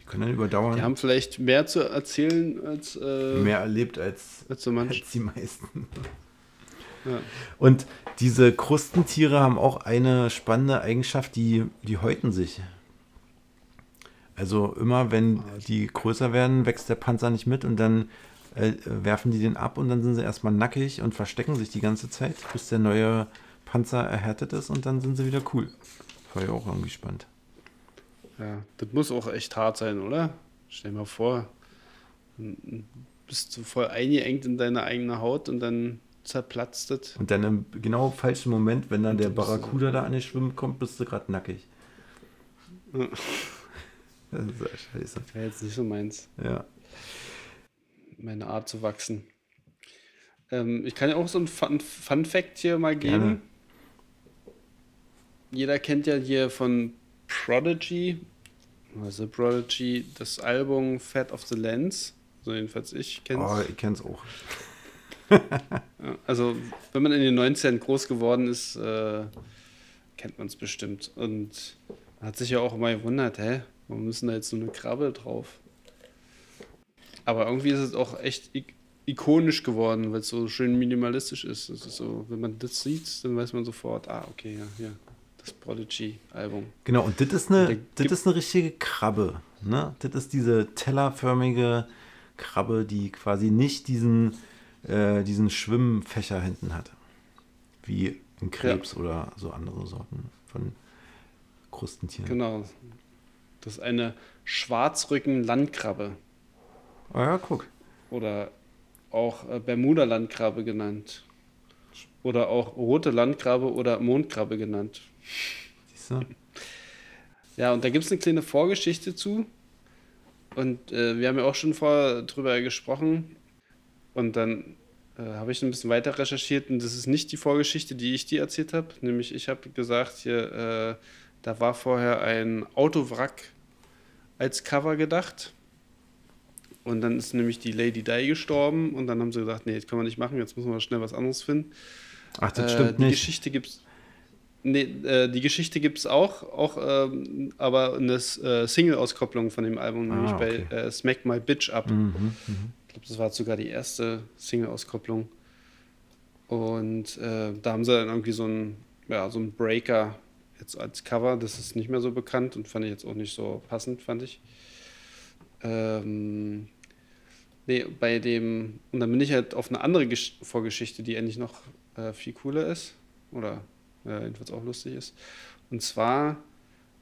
Die können dann überdauern. Die haben vielleicht mehr zu erzählen als, äh, mehr erlebt als, als so als die meisten. Ja. Und diese Krustentiere haben auch eine spannende Eigenschaft, die, die häuten sich. Also immer, wenn die größer werden, wächst der Panzer nicht mit und dann äh, werfen die den ab und dann sind sie erstmal nackig und verstecken sich die ganze Zeit, bis der neue Panzer erhärtet ist und dann sind sie wieder cool. War ja auch irgendwie spannend. Ja, das muss auch echt hart sein, oder? Stell dir mal vor, bist du voll eingeengt in deine eigene Haut und dann zerplatzt das. Und dann im genau falschen Moment, wenn dann der Und Barracuda da an den Schwimmen kommt, bist du gerade nackig. Ja. Das ist ja scheiße. Wäre jetzt nicht so meins, Ja. meine Art zu wachsen. Ähm, ich kann ja auch so ein Fun, Fun Fact hier mal geben. Gerne. Jeder kennt ja hier von Prodigy, also Prodigy, das Album Fat of the Lens. So jedenfalls ich kenne Oh, ich kenn's auch. Ja, also, wenn man in den 90ern groß geworden ist, äh, kennt man es bestimmt. Und man hat sich ja auch immer gewundert, hä, warum müssen da jetzt so eine Krabbe drauf? Aber irgendwie ist es auch echt ik ikonisch geworden, weil es so schön minimalistisch ist. Es ist so, wenn man das sieht, dann weiß man sofort, ah, okay, ja, ja, das Prodigy-Album. Genau, und das ist eine, das ist eine richtige Krabbe. Ne? Das ist diese tellerförmige Krabbe, die quasi nicht diesen, äh, diesen Schwimmfächer hinten hat. Wie ein Krebs oder so andere Sorten von Krustentieren. Genau. Das ist eine Schwarzrücken-Landkrabbe. Oh ja, guck. oder auch äh, Bermuda-Landkrabbe genannt. Oder auch rote Landkrabbe oder Mondkrabbe genannt. Siehst du? Ja, und da gibt es eine kleine Vorgeschichte zu. Und äh, wir haben ja auch schon vorher drüber gesprochen. Und dann äh, habe ich ein bisschen weiter recherchiert. Und das ist nicht die Vorgeschichte, die ich dir erzählt habe. Nämlich, ich habe gesagt, hier, äh, da war vorher ein Autowrack als Cover gedacht. Und dann ist nämlich die Lady Di gestorben. Und dann haben sie gesagt, nee, das können wir nicht machen. Jetzt müssen wir schnell was anderes finden. Ach, das Äh, stimmt die nicht. Geschichte gibt's. Nee, äh, die Geschichte gibt es auch, auch ähm, aber eine äh, Single-Auskopplung von dem Album, Ah, nämlich okay. bei äh, Smack My Bitch Up. Mhm, mhm. Ich glaube, das war sogar die erste Single-Auskopplung. Und äh, da haben sie dann irgendwie so einen, ja, so einen Breaker jetzt als Cover. Das ist nicht mehr so bekannt und fand ich jetzt auch nicht so passend, fand ich. Ähm, nee, bei dem, und dann bin ich halt auf eine andere Gesch Vorgeschichte, die eigentlich noch äh, viel cooler ist. Oder äh, jedenfalls auch lustig ist. Und zwar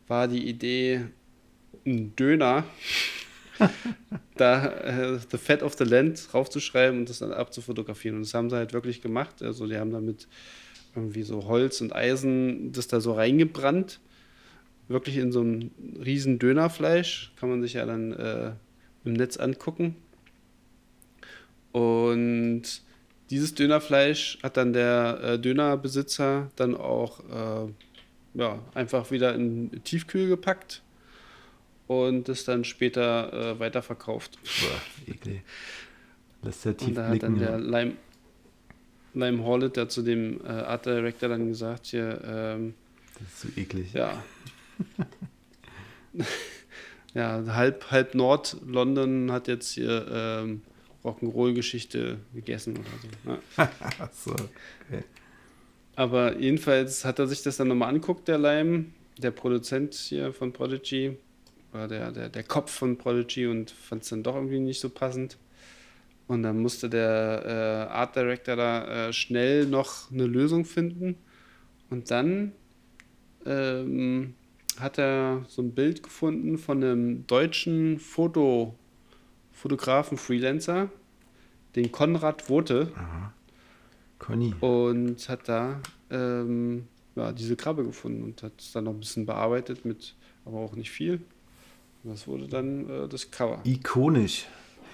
war die Idee, einen Döner da äh, The Fat of the Land draufzuschreiben und das dann abzufotografieren. Und das haben sie halt wirklich gemacht. Also die haben damit irgendwie so Holz und Eisen das da so reingebrannt. Wirklich in so einem riesen Dönerfleisch. Kann man sich ja dann äh, im Netz angucken. Und dieses Dönerfleisch hat dann der äh, Dönerbesitzer dann auch äh, ja, einfach wieder in Tiefkühl gepackt und das dann später äh, weiterverkauft. Boah, eklig. Lässt ja tief Und da hat dann blicken. der ja. Lime, Lime Horlet der zu dem äh, Art Director dann gesagt, hier, ähm, Das ist so eklig. ja. ja, halb, halb Nord-London hat jetzt hier ähm, Rock'n'Roll-Geschichte gegessen oder so. Ne? So, okay. Aber jedenfalls hat er sich das dann nochmal anguckt, der Lime, der Produzent hier von Prodigy, war der, der, der Kopf von Prodigy und fand es dann doch irgendwie nicht so passend. Und dann musste der äh, Art Director da äh, schnell noch eine Lösung finden. Und dann ähm, hat er so ein Bild gefunden von einem deutschen Foto, Fotografen, Freelancer, den Konrad Wote Aha. Conny. und hat da ähm, ja, diese Krabbe gefunden und hat es dann noch ein bisschen bearbeitet mit, aber auch nicht viel. Und das wurde dann äh, das Cover. Ikonisch.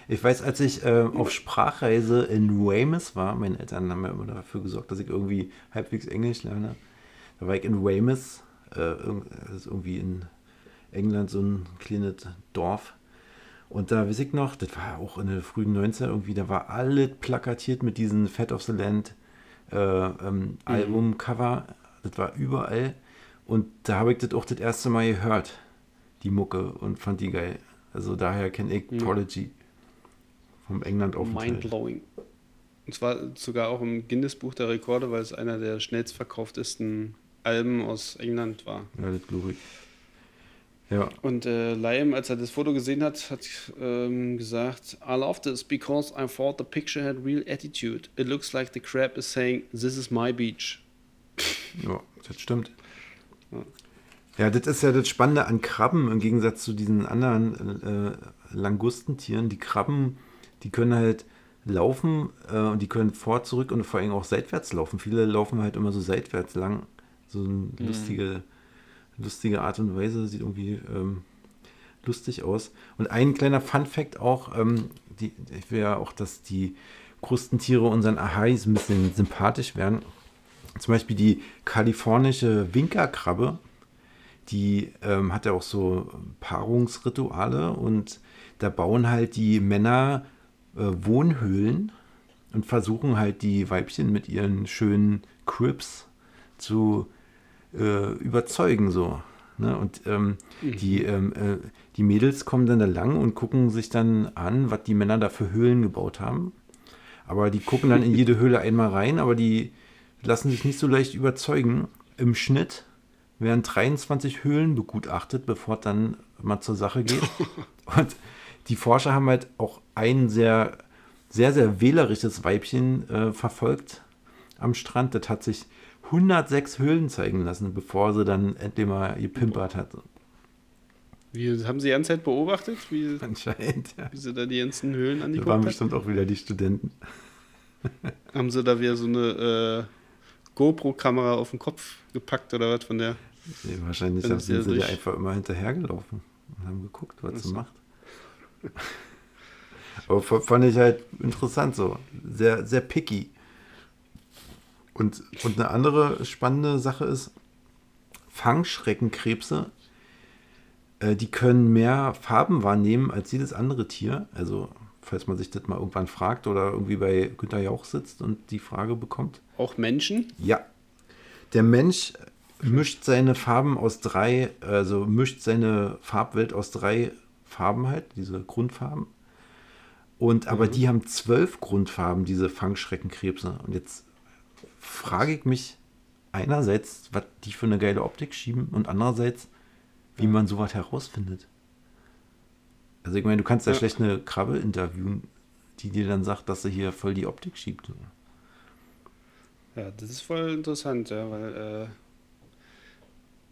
Ich weiß, als ich äh, auf Sprachreise in Weymouth war, meine Eltern haben ja immer dafür gesorgt, dass ich irgendwie halbwegs Englisch lerne. Da war ich in Weymouth, äh, irg- das ist irgendwie in England so ein kleines Dorf. Und da weiß ich noch, das war auch in den frühen 90er irgendwie, da war alles plakatiert mit diesen Fat of the Land äh, ähm, Albumcover. Das war überall. Und da habe ich das auch das erste Mal gehört, die Mucke, und fand die geil. Also daher kenne ich Prodigy vom England auf Mindblowing. Und zwar sogar auch im Guinness-Buch der Rekorde, weil es einer der schnellst verkauftesten Alben aus England war. Ja, das glaube ich. Ja, Und äh, Liam, als er das Foto gesehen hat, hat ähm, gesagt, I love this because I thought the picture had real attitude. It looks like the crab is saying, this is my beach. ja, das stimmt. Ja, das ist ja das Spannende an Krabben im Gegensatz zu diesen anderen äh, Langustentieren. Die Krabben, die können halt laufen äh, und die können vor, zurück und vor allem auch seitwärts laufen. Viele laufen halt immer so seitwärts lang. So eine lustige, lustige Art und Weise, sieht irgendwie ähm, lustig aus. Und ein kleiner Fun-Fact auch, ähm, die, ich will ja auch, dass die Krustentiere unseren Ahais ein bisschen sympathisch werden. Zum Beispiel die kalifornische Winkerkrabbe, die ähm, hat ja auch so Paarungsrituale und da bauen halt die Männer äh, Wohnhöhlen und versuchen halt die Weibchen mit ihren schönen Crips zu äh, überzeugen so. Ne? Und ähm, die, ähm, äh, die Mädels kommen dann da lang und gucken sich dann an, was die Männer da für Höhlen gebaut haben. Aber die gucken dann in jede Höhle einmal rein, aber die lassen sich nicht so leicht überzeugen. Im Schnitt werden 23 Höhlen begutachtet, bevor es dann mal zur Sache geht. Und die Forscher haben halt auch ein sehr, sehr, sehr wählerisches Weibchen äh, verfolgt am Strand. Das hat sich 106 Höhlen zeigen lassen, bevor sie dann endlich mal gepimpert hat. Wie haben Sie die ganze Zeit beobachtet, wie, Anscheinend, ja. wie Sie da die ganzen Höhlen Das waren angeguckt haben? bestimmt auch wieder die Studenten. Haben Sie da wieder so eine äh, GoPro-Kamera auf den Kopf gepackt oder was von der? Nee, wahrscheinlich sie sind ja durch- einfach immer hinterhergelaufen und haben geguckt, was sie macht. Aber fand ich halt interessant so. Sehr, sehr picky. Und, und eine andere spannende Sache ist, Fangschreckenkrebse, äh, die können mehr Farben wahrnehmen als jedes andere Tier. Also, falls man sich das mal irgendwann fragt oder irgendwie bei Günter Jauch sitzt und die Frage bekommt. Auch Menschen? Ja. Der Mensch mischt seine Farben aus drei, also mischt seine Farbwelt aus drei Farben halt, diese Grundfarben. Und aber die haben zwölf Grundfarben, diese Fangschreckenkrebse. Und jetzt frage ich mich einerseits, was die für eine geile Optik schieben und andererseits, wie man sowas herausfindet. Also ich meine, du kannst ja, Ja. schlecht eine Krabbe interviewen, die dir dann sagt, dass sie hier voll die Optik schiebt. Ja, das ist voll interessant, ja, weil äh,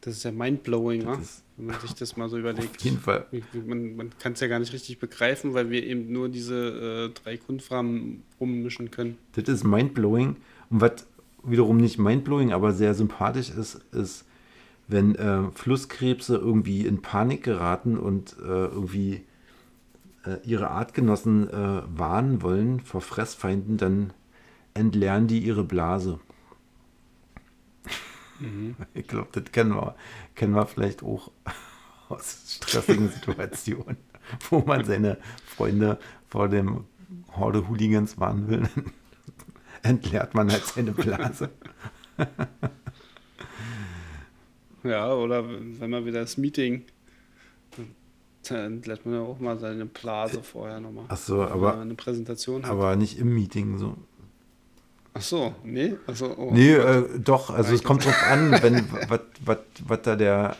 das ist ja mindblowing, ja, ist- wenn man sich das mal so Auf überlegt. jeden Fall. Man, man kann es ja gar nicht richtig begreifen, weil wir eben nur diese äh, drei Grundfarben rummischen können. Das ist mindblowing. Und was wiederum nicht mindblowing, aber sehr sympathisch ist, ist, wenn äh, Flusskrebse irgendwie in Panik geraten und äh, irgendwie äh, ihre Artgenossen äh, warnen wollen vor Fressfeinden, dann entleeren die ihre Blase. Ich glaube, das kennen wir, kennen wir vielleicht auch aus stressigen Situationen, wo man seine Freunde vor dem Horde Hooligans warnen will. Entleert man halt seine Blase. Ja, oder wenn man wieder das Meeting, dann lässt man ja auch mal seine Blase vorher nochmal. Ach so, Wenn aber, eine Präsentation hat. aber nicht im Meeting so. Ach so, nee, also oh, Nee, äh, doch, also es kommt drauf an, wenn was da der,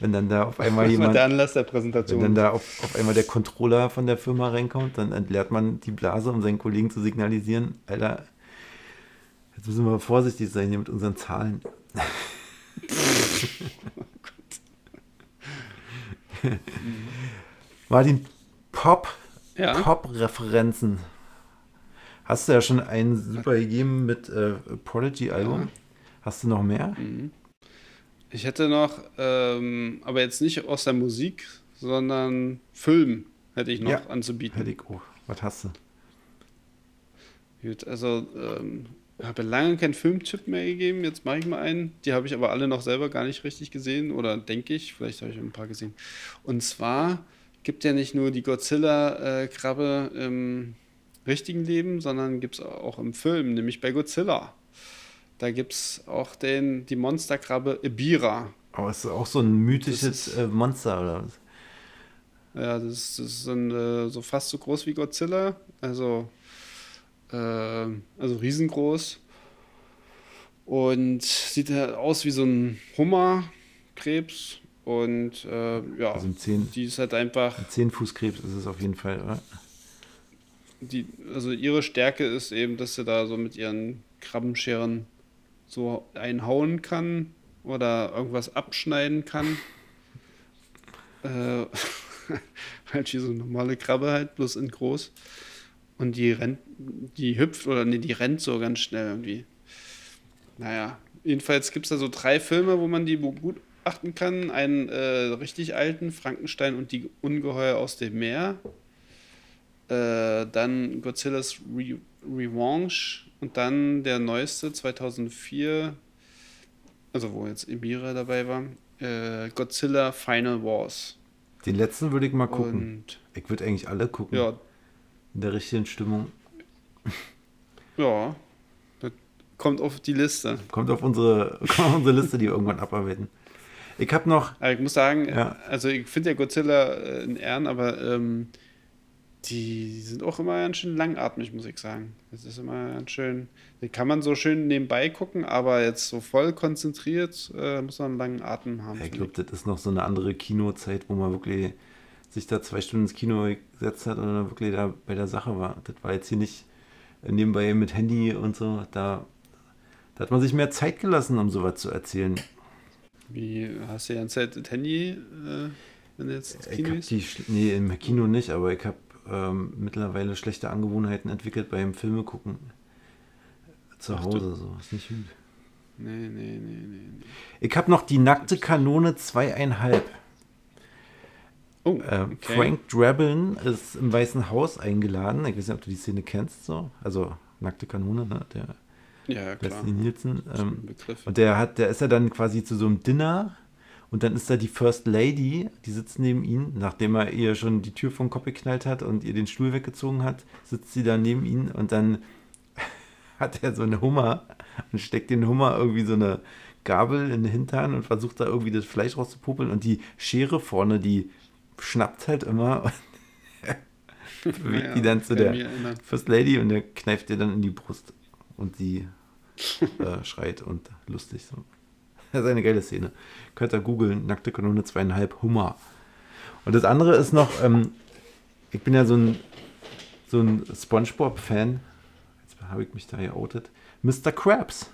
wenn dann da auf einmal jemand, der Anlass der wenn Präsentation. dann da auf, auf einmal der Controller von der Firma reinkommt, dann entleert man die Blase, um seinen Kollegen zu signalisieren, Alter, müssen wir vorsichtig sein hier mit unseren Zahlen. Martin, Pop, Ja. Pop-Referenzen. Hast du ja schon einen super gegeben mit äh, Prodigy-Album. Hast du noch mehr? Ich hätte noch, ähm, aber jetzt nicht aus der Musik, sondern Film hätte ich noch Ja. anzubieten. Hätte ich auch. Was hast du? Gut, also ähm, habe lange keinen Filmtipp mehr gegeben. Jetzt mache ich mal einen. Die habe ich aber alle noch selber gar nicht richtig gesehen oder denke ich. Vielleicht habe ich ein paar gesehen. Und zwar gibt ja nicht nur die Godzilla-Krabbe im richtigen Leben, sondern gibt es auch im Film, nämlich bei Godzilla. Da gibt es auch den, die Monsterkrabbe Ibira. Aber es ist auch so ein mythisches ist- äh, Monster, oder was? Ja, das ist, das ist ein, äh, so fast so groß wie Godzilla. Also, äh, also riesengroß. Und sieht halt aus wie so ein Hummerkrebs. Und äh, ja, Also ein zehn, die ist halt einfach, Zehnfußkrebs ist es auf jeden Fall, oder? die, also ihre Stärke ist eben, dass sie da so mit ihren Krabbenscheren so einhauen kann oder irgendwas abschneiden kann. Äh, halt wie so eine normale Krabbe halt, bloß in groß. Und die rennt, die hüpft oder nee, die rennt so ganz schnell irgendwie. Naja, jedenfalls gibt es da so drei Filme, wo man die begutachten kann. Einen äh, richtig alten, Frankenstein und die Ungeheuer aus dem Meer. Äh, dann Godzilla's Re Revanche und dann der neueste 2004, also wo jetzt Emira dabei war, äh, Godzilla Final Wars. Den letzten würde ich mal gucken. Und Ich würde eigentlich alle gucken. ja, In der richtigen Stimmung. ja, das kommt auf die Liste. Kommt auf unsere, kommt auf unsere Liste, die wir irgendwann abarbeiten. Ich habe noch, Aber ich muss sagen, Ja. also ich finde ja Godzilla äh, in Ehren, aber ähm, die sind auch immer ganz schön langatmig, muss ich sagen. Das ist immer ganz schön. Die kann man so schön nebenbei gucken, aber jetzt so voll konzentriert äh, muss man einen langen Atem haben. ich finde glaube, das ist noch so eine andere Kinozeit, wo man wirklich sich da zwei Stunden ins Kino gesetzt hat und dann wirklich da bei der Sache war. Das war jetzt hier nicht nebenbei mit Handy und so. Da, da hat man sich mehr Zeit gelassen, um sowas zu erzählen. Wie hast du die ganze Zeit das Handy, äh, wenn du jetzt ins Ich Kino gehst? die, nee, im Kino nicht, aber ich habe ähm, mittlerweile schlechte Angewohnheiten entwickelt beim Filme gucken. Zu Ach, Hause, so. Ist nicht gut. Nee, nee, nee, nee. nee. Ich habe noch die nackte Kanone zweieinhalb. Oh, Äh, okay. Frank Drabin ist im Weißen Haus eingeladen. Ich weiß nicht, ob du die Szene kennst, so. Also nackte Kanone, ne? Der Ja, klar. Nielsen. Ähm, und der hat, der ist ja dann quasi zu so einem Dinner und dann ist da die First Lady, die sitzt neben ihm, nachdem er ihr schon die Tür vom Kopf geknallt hat und ihr den Stuhl weggezogen hat, sitzt sie da neben ihm und dann hat er so eine Hummer und steckt den Hummer irgendwie so eine Gabel in den Hintern und versucht da irgendwie das Fleisch rauszupopeln und die Schere vorne, die schnappt halt immer und bewegt Ja, die dann zu der. First Lady und der kneift ihr dann in die Brust und sie äh, schreit und lustig so. Das ist eine geile Szene. Könnt ihr googeln, nackte Kanone zweieinhalb Hummer. Und das andere ist noch, ähm, ich bin ja so ein, so ein Spongebob-Fan. Jetzt habe ich mich da geoutet. Mr. Krabs.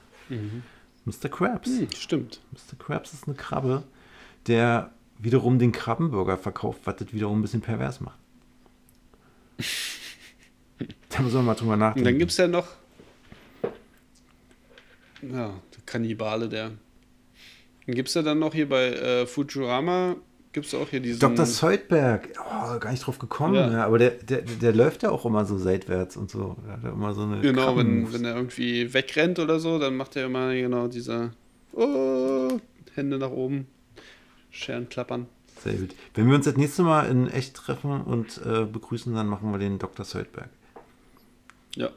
Mr. Krabs. Hm, stimmt. Mr. Krabs ist eine Krabbe, der wiederum den Krabbenburger verkauft, was das wiederum ein bisschen pervers macht. Da muss man mal drüber Und nachdenken. dann gibt es ja noch. Ja, der Kannibale, der. Dann gibt es ja dann noch hier bei äh, Futurama, gibt es auch hier diesen. Dr. Soldberg, oh, gar nicht drauf gekommen, Ja. ja. aber der, der, der läuft ja auch immer so seitwärts und so. Immer so eine Genau, wenn, wenn er irgendwie wegrennt oder so, dann macht er immer genau diese oh, Hände nach oben, Scheren klappern. Sehr gut. Wenn wir uns das nächste Mal in echt treffen und äh, begrüßen, dann machen wir den Dr. Soldberg. Ja,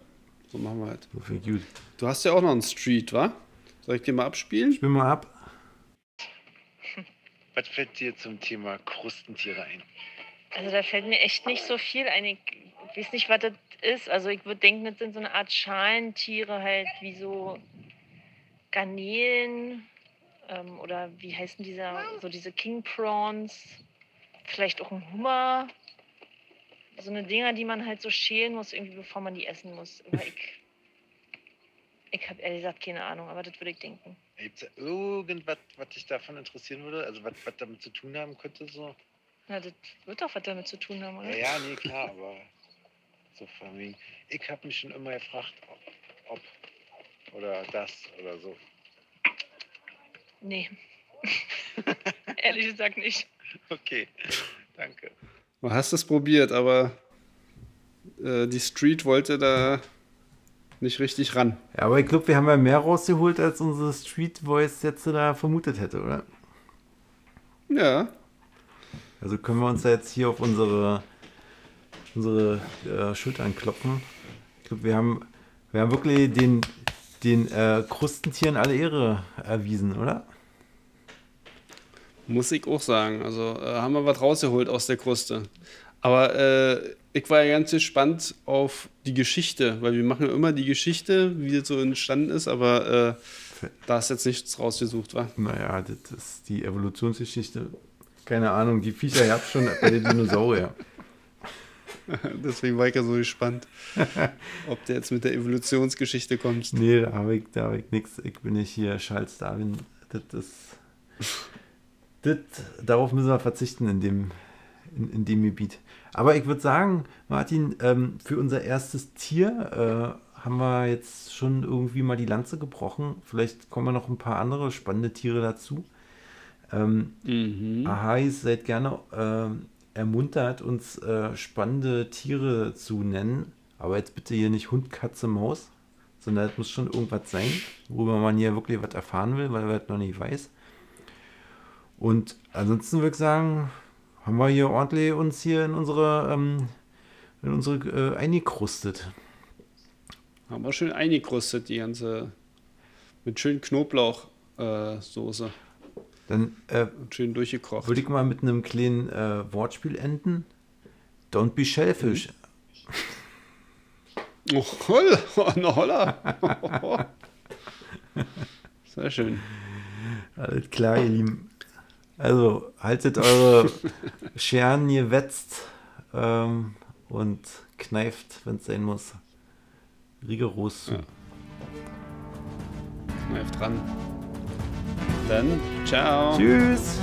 so machen wir halt. So viel gut. Du hast ja auch noch einen Street, wa? Soll ich dir mal abspielen? Spiel mal ab. Was fällt dir zum Thema Krustentiere ein? Also da fällt mir echt nicht so viel ein. Ich weiß nicht, was das ist. Also ich würde denken, das sind so eine Art Schalentiere halt, wie so Garnelen ähm, oder wie heißen dieser, so diese King Prawns, vielleicht auch ein Hummer. So eine Dinger, die man halt so schälen muss, irgendwie bevor man die essen muss. Aber ich, ich habe ehrlich gesagt keine Ahnung, aber das würde ich denken. Gibt es da irgendwas, was dich davon interessieren würde? Also was, was damit zu tun haben könnte? So? Na, das wird doch was damit zu tun haben, oder? Ja, ja, nee, klar, aber so von wegen. Ich habe mich schon immer gefragt, ob, ob oder das oder so. Nee. ehrlich gesagt nicht. Okay, danke. Du hast es probiert, aber äh, die Street wollte da nicht richtig ran. Ja, aber ich glaube, wir haben ja mehr rausgeholt, als unsere Street Voice jetzt da vermutet hätte, oder? Ja, Also können wir uns da jetzt hier auf unsere, unsere äh, Schultern klopfen. Ich glaube, wir haben, wir haben wirklich den, den äh, Krustentieren alle Ehre erwiesen, oder? Muss ich auch sagen. Also äh, haben wir was rausgeholt aus der Kruste. Aber äh, ich war ja ganz gespannt auf die Geschichte, weil wir machen ja immer die Geschichte, wie das so entstanden ist, aber äh, da ist jetzt nichts rausgesucht, war. Naja, das ist die Evolutionsgeschichte. Keine Ahnung, die Viecher gab es schon bei den Dinosauriern. Deswegen war ich ja so gespannt, ob der jetzt mit der Evolutionsgeschichte kommt. Nee, da habe ich, da hab ich nichts. Ich bin nicht hier Charles Darwin. Das ist. Das, darauf müssen wir verzichten in dem, in, in dem Gebiet. Aber ich würde sagen, Martin, ähm, für unser erstes Tier äh, haben wir jetzt schon irgendwie mal die Lanze gebrochen. Vielleicht kommen noch ein paar andere spannende Tiere dazu. Ähm, Mhm. Ahais, seid gerne ähm, ermuntert, uns äh, spannende Tiere zu nennen. Aber jetzt bitte hier nicht Hund, Katze, Maus, sondern es muss schon irgendwas sein, worüber man hier wirklich was erfahren will, weil er das noch nicht weiß. Und ansonsten würde ich sagen, haben wir hier ordentlich uns hier in unsere, ähm, in unsere äh, eingekrustet. Haben wir schön eingekrustet, die ganze. Mit schön Knoblauchsoße. Äh. Dann äh, schön durchgekocht. würde ich mal mit einem kleinen äh, Wortspiel enden. Don't be shellfish. Oh, holla, oh, holla. Sehr schön. Alles klar, ihr Lieben. Also, haltet eure Scheren gewetzt ähm, und kneift, wenn es sein muss. Rigoros. Ja. Kneif dran. Dann, ciao. Tschüss!